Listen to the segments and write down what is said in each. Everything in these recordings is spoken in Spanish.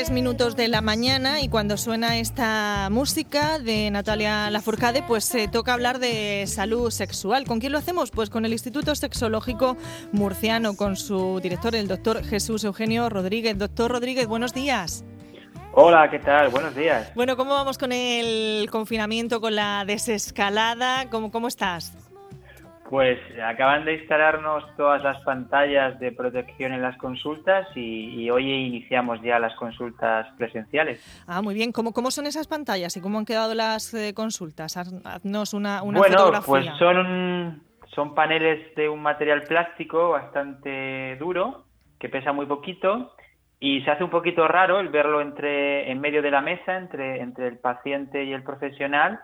10 y 33 minutos de la mañana y cuando suena esta música de Natalia Lafourcade, pues se toca hablar de salud sexual. ¿Con quién lo hacemos? Pues con el Instituto Sexológico Murciano, con su director, el doctor Jesús Eugenio Rodríguez. Doctor Rodríguez, buenos días. Hola, ¿qué tal? Buenos días. Bueno, ¿cómo vamos con el confinamiento, con la desescalada? ¿Cómo, cómo estás? Pues acaban de instalarnos todas las pantallas de protección en las consultas y, hoy iniciamos ya las consultas presenciales. Ah, muy bien. ¿Cómo, cómo son esas pantallas y cómo han quedado las eh, consultas? Haznos una, una bueno, pues son, son paneles de un material plástico bastante duro que pesa muy poquito y se hace un poquito raro el verlo entre en medio de la mesa entre, entre el paciente y el profesional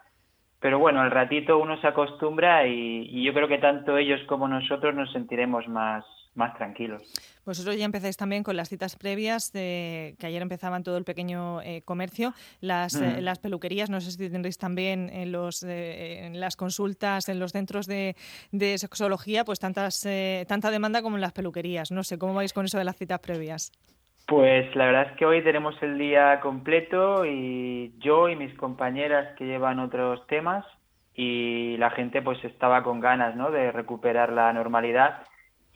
pero bueno, al ratito uno se acostumbra y, yo creo que tanto ellos como nosotros nos sentiremos más, más tranquilos. Vosotros ya empezáis también con las citas previas, de, que ayer empezaban todo el pequeño eh, comercio, las, eh, las peluquerías, no sé si tendréis también en, los, eh, en las consultas, en los centros de, de sexología, pues tantas, tanta demanda como en las peluquerías. No sé, ¿cómo vais con eso de las citas previas? Pues la verdad es que hoy tenemos el día completo y yo y mis compañeras que llevan otros temas y la gente pues estaba con ganas ¿no? de recuperar la normalidad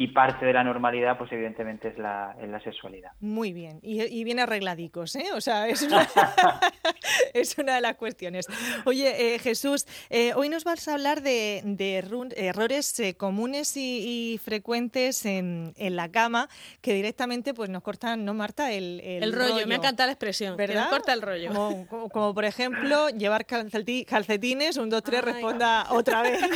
y parte de la normalidad, pues evidentemente es la, la sexualidad. Muy bien, y, y, bien arregladicos, ¿eh? O sea, es una, es una de las cuestiones. Oye, eh, Jesús, eh, hoy nos vas a hablar de, de errores eh, comunes y, frecuentes en, en, la cama que directamente pues nos cortan, ¿no, Marta? El, el, rollo. me encanta la expresión, ¿verdad? Que nos corta el rollo. Como, por ejemplo, llevar calcetines, un, dos, tres, responda otra vez.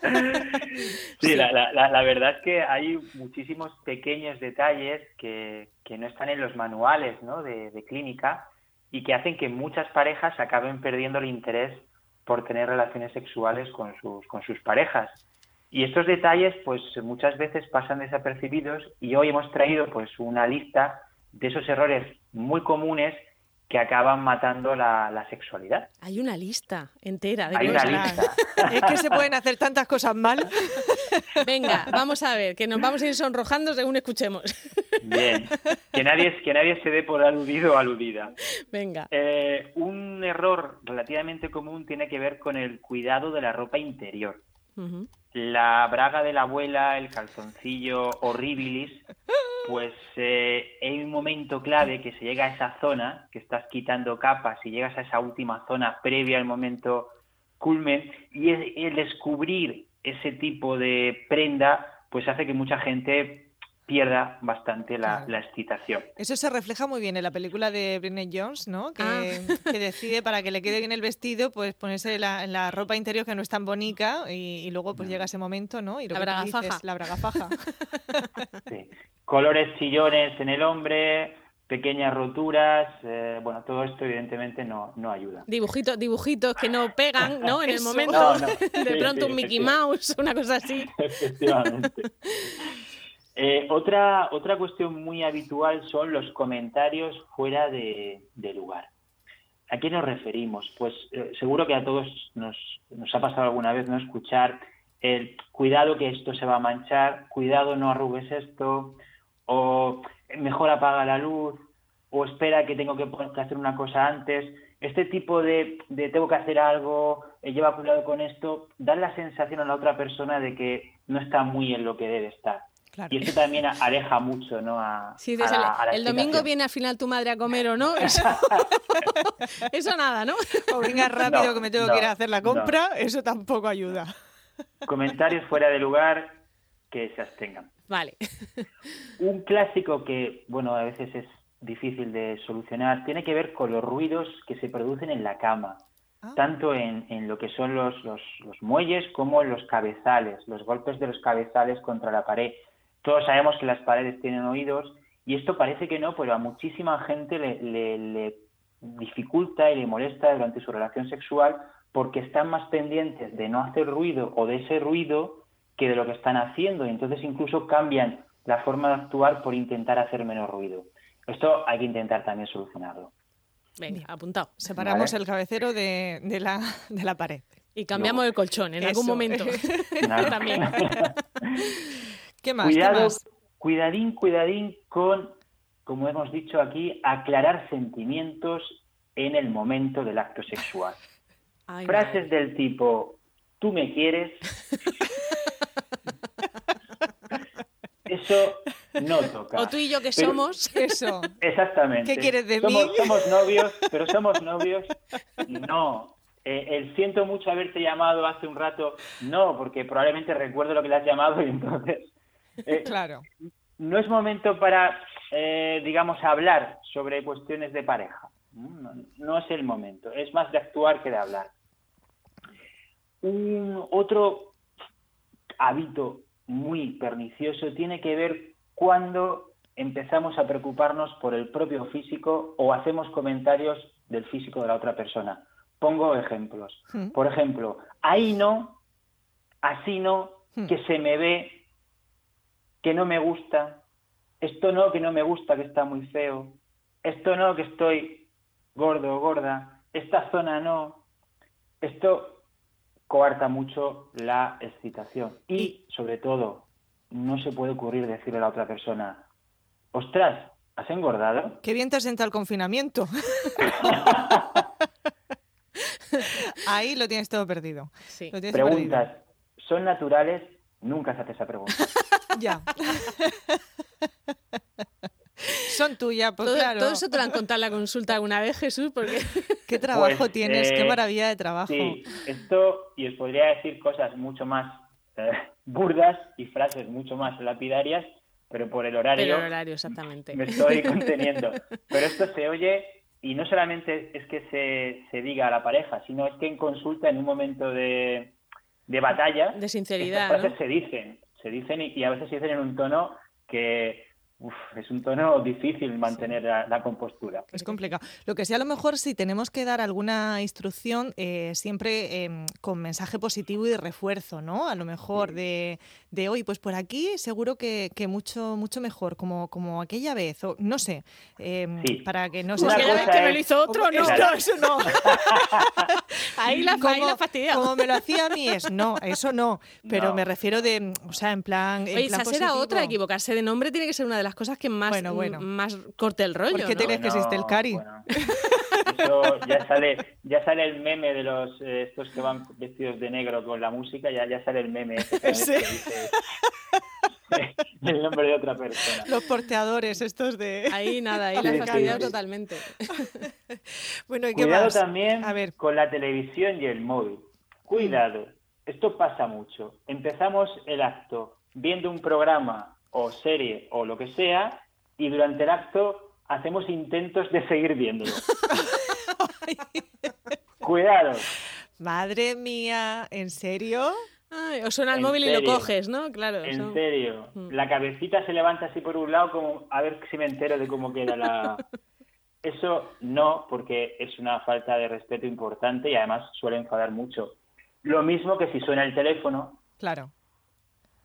sí, La, la, la verdad es que hay muchísimos pequeños detalles que, no están en los manuales ¿no? de, clínica y que hacen que muchas parejas acaben perdiendo el interés por tener relaciones sexuales con sus, con sus parejas. Y estos detalles, pues muchas veces pasan desapercibidos y hoy hemos traído pues una lista de esos errores muy comunes que acaban matando la, sexualidad. Hay una lista entera de Hay una lista. Es que se pueden hacer tantas cosas mal. Venga, vamos a ver, que nos vamos a ir sonrojando según escuchemos. Bien, que nadie, que nadie se dé por aludido o aludida. Venga. Eh, un error relativamente común tiene que ver con el cuidado de la ropa interior. La braga de la abuela, el calzoncillo horribilis, pues eh, hay un momento clave que se llega a esa zona, que estás quitando capas y llegas a esa última zona previa al momento culmen, y el descubrir ese tipo de prenda, pues hace que mucha gente pierda bastante la, excitación. Eso se refleja muy bien en la película de Britney Jones, ¿no? Que, ah. decide para que le quede bien el vestido, pues ponerse la, ropa interior que no es tan bonita y, luego pues llega ese momento, ¿no? Y la braga faja. La braga faja. Sí. Colores chillones en el hombre, pequeñas roturas, eh, bueno, todo esto evidentemente no, no ayuda. Dibujitos, dibujitos que no pegan, ¿no? En el momento, de pronto un Mickey Mouse, una cosa así. Efectivamente. Eh, otra, otra cuestión muy habitual son los comentarios fuera de, lugar. ¿A qué nos referimos? Pues eh, seguro que a todos nos, nos, ha pasado alguna vez no escuchar el cuidado que esto se va a manchar, cuidado no arrugues esto, o mejor apaga la luz, o espera que tengo que, hacer una cosa antes. Este tipo de, de tengo que hacer algo, eh, lleva cuidado con esto, da la sensación a la otra persona de que no está muy en lo que debe estar. Y eso también aleja mucho, ¿no? A, sí, el, domingo viene al final tu madre a comer o no. Eso, nada, ¿no? O venga rápido que me tengo que ir a hacer la compra, eso tampoco ayuda. Comentarios fuera de lugar que se abstengan. Vale. Un clásico que, bueno, a veces es difícil de solucionar, tiene que ver con los ruidos que se producen en la cama. Ah. tanto en, en, lo que son los, los, los, muelles como en los cabezales, los golpes de los cabezales contra la pared. Todos sabemos que las paredes tienen oídos y esto parece que no, pero a muchísima gente le, dificulta y le molesta durante su relación sexual porque están más pendientes de no hacer ruido o de ese ruido que de lo que están haciendo y entonces incluso cambian la forma de actuar por intentar hacer menos ruido. Esto hay que intentar también solucionarlo. Venga, apuntado. Separamos el cabecero de, la, de, la, pared. Y cambiamos el colchón en algún momento. También. ¿Qué más? Cuidado, cuidadín, cuidadín con, como hemos dicho aquí, aclarar sentimientos en el momento del acto sexual. Frases del tipo, tú me quieres. Eso no toca. O tú y yo que somos. Eso. Exactamente. ¿Qué quieres de somos, mí? Somos novios, pero somos novios. No. Eh, el siento mucho haberte llamado hace un rato. No, porque probablemente recuerdo lo que le has llamado y entonces. Eh, claro. No es momento para, eh, digamos, hablar sobre cuestiones de pareja. No, no, es el momento. Es más de actuar que de hablar. Un otro hábito muy pernicioso tiene que ver cuando empezamos a preocuparnos por el propio físico o hacemos comentarios del físico de la otra persona. Pongo ejemplos. Hmm. Por ejemplo, ahí no, así no, Hmm. que se me ve, que no me gusta, esto no, que no me gusta, que está muy feo, esto no, que estoy gordo o gorda, esta zona no. Esto coarta mucho la excitación y, sobre todo, no se puede ocurrir decirle a la otra persona, ostras, ¿has engordado? Qué bien te senta el confinamiento. Ahí lo tienes todo perdido. Sí. Lo tienes Preguntas, perdido. ¿son naturales? Nunca se hace esa pregunta. Ya. Son tuyas, pues todo, claro. todo eso te lo han contado en la consulta alguna vez, Jesús, porque Qué trabajo Pues, tienes, qué eh, maravilla de trabajo. Sí, esto, y os podría decir cosas mucho más eh, burdas y frases mucho más lapidarias, pero por el horario, pero el horario, exactamente. me estoy conteniendo. Pero esto se oye y no solamente es que se, se diga a la pareja, sino es que en consulta, en un momento de, de batalla, De sinceridad, estas frases ¿no? se dicen, se dicen y, y a veces se dicen en un tono que uf, es un tono difícil mantener la, la compostura. Es complicado. Lo que sí, a lo mejor, si tenemos que dar alguna instrucción, eh, siempre eh, con mensaje positivo y de refuerzo, ¿no? A lo mejor de, de hoy, pues por aquí seguro que, que mucho mucho mejor, como, como aquella vez, o no sé, eh, Sí. para que no se Aquella vez que me lo hizo otro, no. No, eso no. Ahí la, ahí la fastidiado. como me lo hacía a mí es, no, eso no. Pero No. me refiero de, o sea, en plan. En Oye, plan esa será otra, equivocarse de nombre tiene que ser una de las cosas que más, Bueno, bueno. mm, más corte el rollo, ¿Por qué ¿no? te crees que existe el Cari? bueno. Eso ya sale, ya sale el meme de los eh, estos que van vestidos de negro con la música, ya, ya sale el meme Sí. el nombre de otra persona. Los porteadores estos de... Ahí nada, ahí la Sí, has sí, totalmente. Bueno, ¿y qué Cuidado más? también A ver, con la televisión y el móvil. Cuidado, esto pasa mucho. Empezamos el acto viendo un programa o serie o lo que sea y durante el acto hacemos intentos de seguir viéndolo. Cuidado. madre mía, ¿en serio? Ay, o suena el ¿En móvil y lo coges, ¿no? Claro. En son- serio. Mm. La cabecita se levanta así por un lado como a ver si me entero de cómo queda la... Eso no, porque es una falta de respeto importante y además suele enfadar mucho. Lo mismo que si suena el teléfono Claro.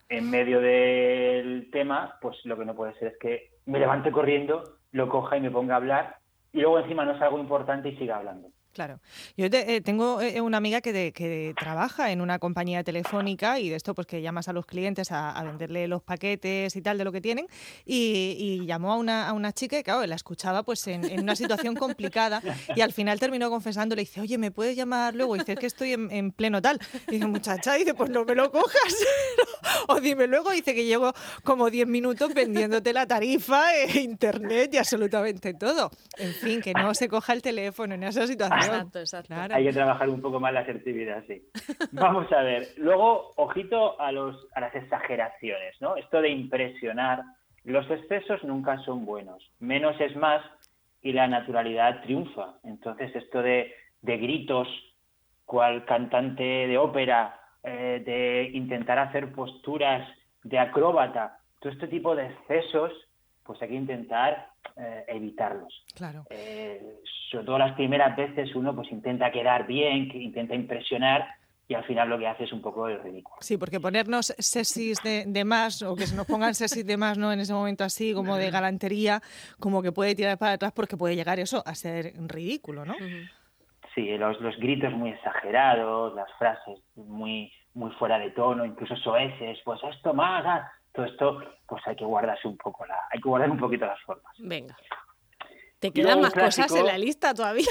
En medio del tema, pues lo que no puede ser es que me levante corriendo, lo coja y me ponga a hablar y luego encima no es algo importante y siga hablando. Claro. Yo te- eh, tengo eh, una amiga que, de- que trabaja en una compañía telefónica y de esto pues que llamas a los clientes a, venderle los paquetes y tal de lo que tienen y, y llamó a una, a una chica y claro, la escuchaba pues en, una situación complicada y al final terminó confesando, le dice, oye, ¿me puedes llamar luego? Y dice, es que estoy en, en pleno tal. Y dice, muchacha, dice, pues no me lo cojas. o dime luego, dice que llevo como 10 minutos vendiéndote la tarifa, eh, internet y absolutamente todo. En fin, que no se coja el teléfono en esa situación. Exacto, exacto. Claro. Hay que trabajar un poco más la asertividad, sí. Vamos a ver. Luego, ojito a, los, a las exageraciones, ¿no? Esto de impresionar. Los excesos nunca son buenos. Menos es más y la naturalidad triunfa. Entonces, esto de, de gritos, cual cantante de ópera, eh, de intentar hacer posturas de acróbata, todo este tipo de excesos, pues hay que intentar eh, evitarlos. Claro. Eh, sobre todo las primeras veces uno pues intenta quedar bien, que intenta impresionar y al final lo que hace es un poco el ridículo. Sí, porque ponernos sexys de, de más o que se nos pongan sexys de más no en ese momento así como de galantería, como que puede tirar para atrás porque puede llegar eso a ser ridículo, ¿no? Sí, los, los gritos muy exagerados, las frases muy, muy fuera de tono, incluso soeces, pues esto más, ah, todo esto, pues hay que guardarse un poco la, hay que guardar un poquito las formas. Venga. ¿Te quedan más cosas en la lista todavía?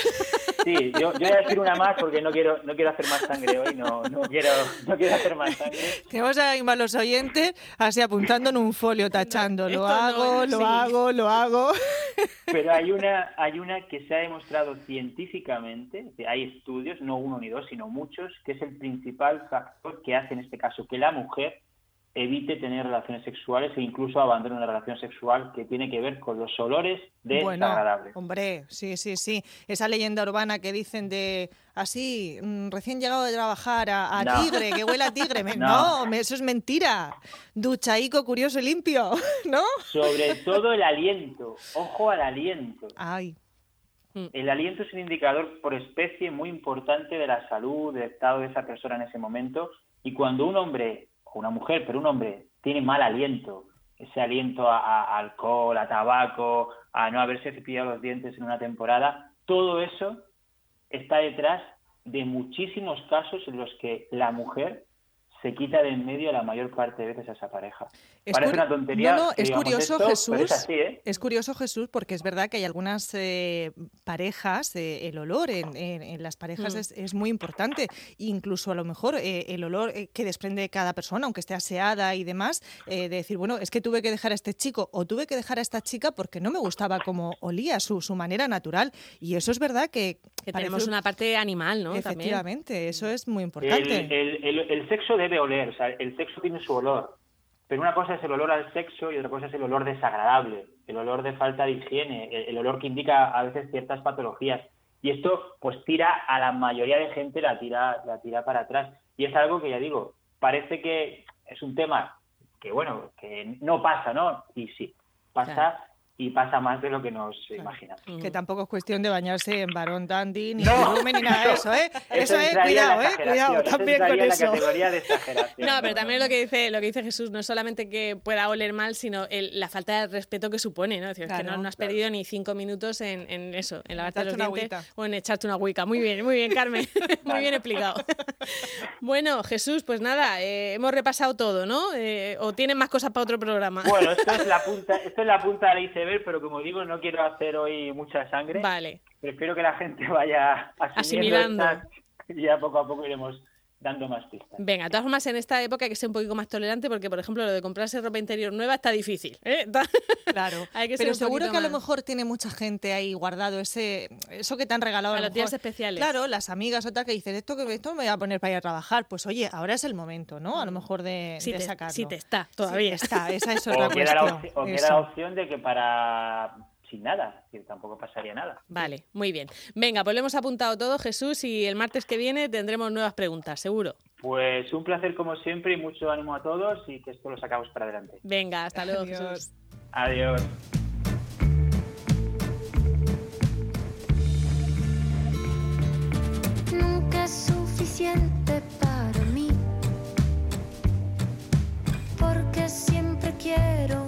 Sí, yo, yo, voy a decir una más porque no quiero, no quiero hacer más sangre hoy, no, no, quiero, no quiero hacer más sangre. Tenemos a los oyentes así apuntando en un folio, tachando, lo hago, lo hago, lo hago. Pero hay una, hay una que se ha demostrado científicamente, hay estudios, no uno ni dos, sino muchos, que es el principal factor que hace en este caso que la mujer evite tener relaciones sexuales e incluso abandone una relación sexual que tiene que ver con los olores desagradables. Bueno, hombre, sí, sí, sí. Esa leyenda urbana que dicen de así, mm, recién llegado de trabajar a, tigre, que huele a tigre. no. eso es mentira. Duchaico, curioso y limpio, ¿no? Sobre todo el aliento. Ojo al aliento. Ay. Mm. El aliento es un indicador por especie muy importante de la salud, del estado de esa persona en ese momento. Y cuando un hombre una mujer, pero un hombre tiene mal aliento, ese aliento a, alcohol, a tabaco, a no haberse cepillado los dientes en una temporada, todo eso está detrás de muchísimos casos en los que la mujer se quita de en medio la mayor parte de veces a esa pareja. Parece una tontería. No, es curioso, Jesús. ¿eh? Es, curioso, Jesús, porque es verdad que hay algunas eh, parejas, eh, el olor en, las parejas mm. es, muy importante. Incluso a lo mejor el olor que desprende cada persona, aunque esté aseada y demás, de decir, bueno, es que tuve que dejar a este chico o tuve que dejar a esta chica porque no me gustaba cómo olía su, su manera natural. Y eso es verdad que. tenemos una parte animal, ¿no? Efectivamente, eso es muy importante. El, el sexo debe oler, o sea, el sexo tiene su olor. Pero una cosa es el olor al sexo y otra cosa es el olor desagradable, el olor de falta de higiene, el, olor que indica a veces ciertas patologías. Y esto pues tira a la mayoría de gente, la tira, la tira para atrás. Y es algo que ya digo, parece que es un tema que bueno, que no pasa, ¿no? Y sí, pasa y pasa más de lo que nos imaginamos. Que tampoco es cuestión de bañarse en varón dandy, ni no, ni nada de eso, ¿eh? Eso, es, cuidado, ¿eh? Cuidado también con eso. no, pero también lo que dice lo que dice Jesús, no es solamente que pueda oler mal, sino el, la falta de respeto que supone, ¿no? Es decir, que no, has perdido ni cinco minutos en, en eso, en lavarte los dientes o en echarte una huica. Muy bien, muy bien, Carmen. muy bien explicado. bueno, Jesús, pues nada, eh, hemos repasado todo, ¿no? Eh, ¿O tienen más cosas para otro programa? Bueno, esto es la punta, esto es la punta de la ver, pero como digo, no quiero hacer hoy mucha sangre. Vale. Prefiero que la gente vaya asimilando. Y ya poco a poco iremos dando más pistas. Venga, de todas formas, en esta época hay que ser un poquito más tolerante porque, por ejemplo, lo de comprarse ropa interior nueva está difícil. ¿eh? Claro, hay que pero seguro que a lo mejor tiene mucha gente ahí guardado ese eso que te han regalado. A, los días especiales. Claro, las amigas otra que dicen, esto que esto me voy a poner para ir a trabajar. Pues oye, ahora es el momento, ¿no? A lo mejor de, sí sacarlo. Sí te está, todavía. está, esa es otra o cuestión. Queda o queda la opción de que para sin nada, que tampoco pasaría nada. Vale, muy bien. Venga, pues lo hemos apuntado todo, Jesús, y el martes que viene tendremos nuevas preguntas, seguro. Pues un placer como siempre y mucho ánimo a todos y que esto lo sacamos para adelante. Venga, hasta luego, Adiós. Jesús. Adiós. Nunca es suficiente para mí, porque siempre quiero